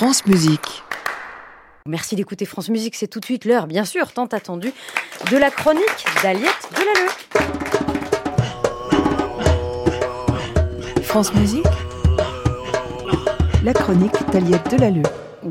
France Musique. Merci d'écouter France Musique, c'est tout de suite l'heure, bien sûr, tant attendue, de la chronique d'Aliette Delalleux. France Musique. La chronique d'Aliette Delalleux.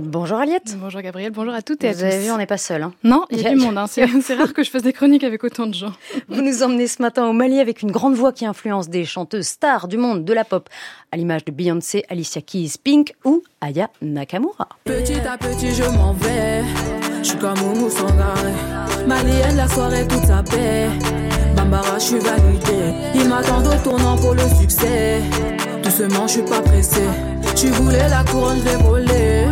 Bonjour Aliette. Bonjour Gabriel, bonjour à toutes et à Vous tous. avez vu, on n'est pas seul. Hein. Non, il y a du monde. Hein. C'est c'est rare que je fasse des chroniques avec autant de gens. Vous nous emmenez ce matin au Mali avec une grande voix qui influence des chanteuses stars du monde de la pop, à l'image de Beyoncé, Alicia Keys, Pink ou Aya Nakamura. Petit à petit, je m'en vais. Je suis comme Oumou Sangaré. Malienne, la soirée, toute sa paix. Bambara, je suis validé. Ils m'attendent au tournant pour le succès. Doucement, je suis pas pressé. Tu voulais la couronne, je l'ai volée.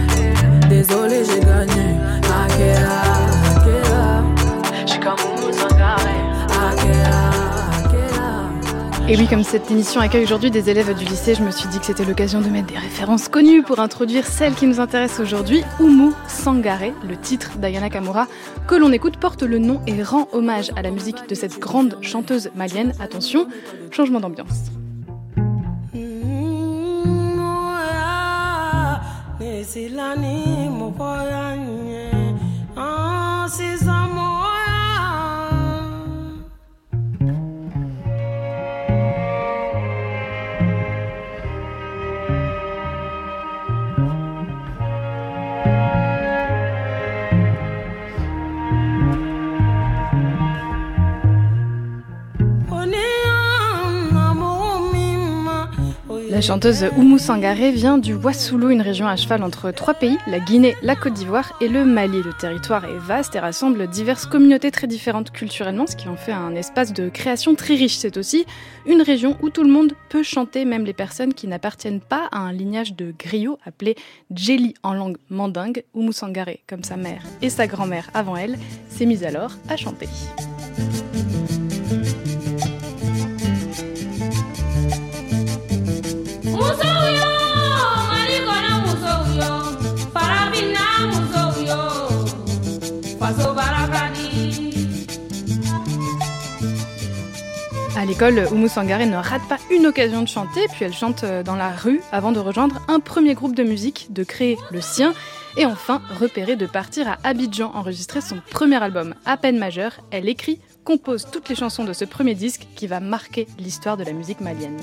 Désolé, j'ai gagné. Akela, Akela. Je suis comme. Et oui, comme cette émission accueille aujourd'hui des élèves du lycée, je me suis dit que c'était l'occasion de mettre des références connues pour introduire celle qui nous intéresse aujourd'hui, Oumu Sangare. Le titre d'Ayana Kamura que l'on écoute porte le nom et rend hommage à la musique de cette grande chanteuse malienne. Attention, changement d'ambiance. Nesilani mokoya nye, ah, La chanteuse Oumou Sangaré vient du Wassoulou, une région à cheval entre trois pays, la Guinée, la Côte d'Ivoire et le Mali. Le territoire est vaste et rassemble diverses communautés très différentes culturellement, ce qui en fait un espace de création très riche. C'est aussi une région où tout le monde peut chanter, même les personnes qui n'appartiennent pas à un lignage de griots appelé Djeli en langue mandingue. Oumou Sangaré, comme sa mère et sa grand-mère avant elle, s'est mise alors à chanter. À l'école, Oumou Sangaré ne rate pas une occasion de chanter, puis elle chante euh, dans la rue avant de rejoindre un premier groupe de musique, de créer le sien, et enfin repérer de partir à Abidjan enregistrer son premier album. À peine majeure, elle écrit, compose toutes les chansons de ce premier disque qui va marquer l'histoire de la musique malienne.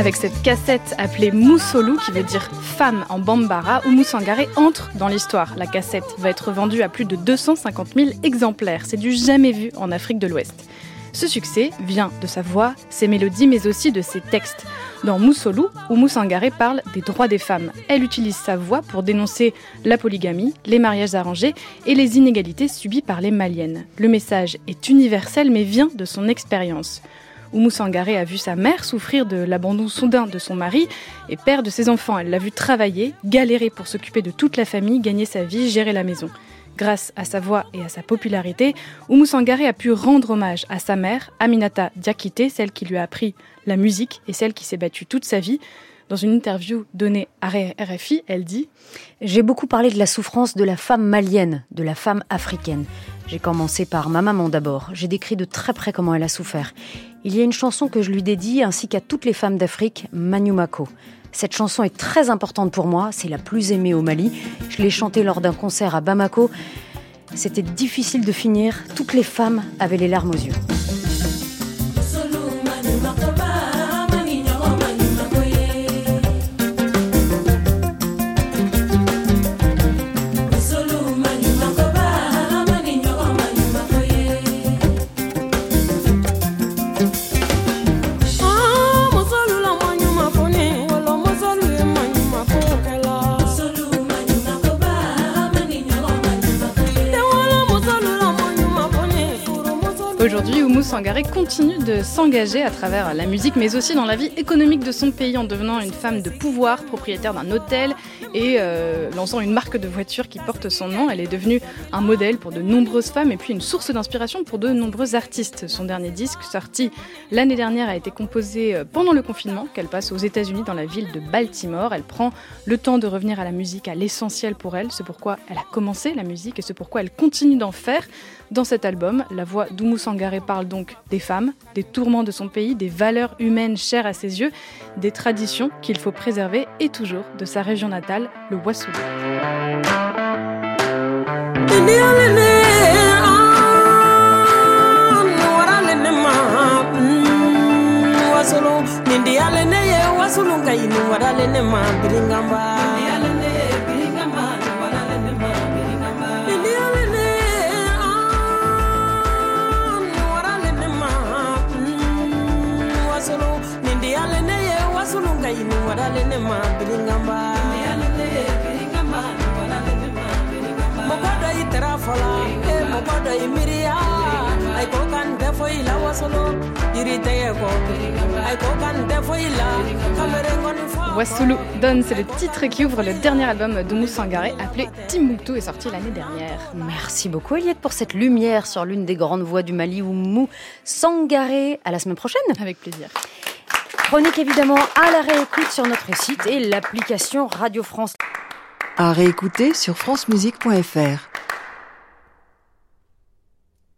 Avec cette cassette appelée Moussolou, qui veut dire femme en bambara, Oumou Sangaré entre dans l'histoire. La cassette va être vendue à plus de 250 000 exemplaires. C'est du jamais vu en Afrique de l'Ouest. Ce succès vient de sa voix, ses mélodies, mais aussi de ses textes. Dans Moussolou, Oumou Sangaré parle des droits des femmes. Elle utilise sa voix pour dénoncer la polygamie, les mariages arrangés et les inégalités subies par les Maliennes. Le message est universel, mais vient de son expérience. Oumou Sangaré a vu sa mère souffrir de l'abandon soudain de son mari et père de ses enfants. Elle l'a vu travailler, galérer pour s'occuper de toute la famille, gagner sa vie, gérer la maison. Grâce à sa voix et à sa popularité, Oumou Sangaré a pu rendre hommage à sa mère, Aminata Diakité, celle qui lui a appris la musique et celle qui s'est battue toute sa vie. Dans une interview donnée à RFI, elle dit J'ai beaucoup parlé de la souffrance de la femme malienne, de la femme africaine. J'ai commencé par ma maman d'abord. J'ai décrit de très près comment elle a souffert. Il y a une chanson que je lui dédie ainsi qu'à toutes les femmes d'Afrique, Manumako. Cette chanson est très importante pour moi, c'est la plus aimée au Mali. Je l'ai chantée lors d'un concert à Bamako. C'était difficile de finir, toutes les femmes avaient les larmes aux yeux. Aujourd'hui, Oumou Sangaré continue de s'engager à travers la musique, mais aussi dans la vie économique de son pays en devenant une femme de pouvoir, propriétaire d'un hôtel et euh, lançant une marque de voiture qui porte son nom. Elle est devenue un modèle pour de nombreuses femmes et puis une source d'inspiration pour de nombreux artistes. Son dernier disque, sorti l'année dernière, a été composé euh, pendant le confinement qu'elle passe aux États-Unis dans la ville de Baltimore. Elle prend le temps de revenir à la musique, à l'essentiel pour elle. C'est pourquoi elle a commencé la musique et c'est pourquoi elle continue d'en faire. Dans cet album, la voix d'Oumou Sangaré parle donc des femmes, des tourments de son pays, des valeurs humaines chères à ses yeux, des traditions qu'il faut préserver et toujours de sa région natale, le Wassoulou. Nindiale ne ye dɔ i miiriya ai ko kan tɛ foyi la wasolo yiri tɛgɛ kɔ ai ko kan tɛ foyi la kamerengɔni fɔ Wassoulou Don, c'est le titre qui ouvre le dernier album d'Oumou Sangaré appelé Timbuktu et sorti l'année dernière. Merci beaucoup Eliette pour cette lumière sur l'une des grandes voix du Mali, Oumou Sangaré. À la semaine prochaine. Avec plaisir. Chronique évidemment à la réécoute sur notre site et l'application Radio France. À réécouter sur francemusique.fr.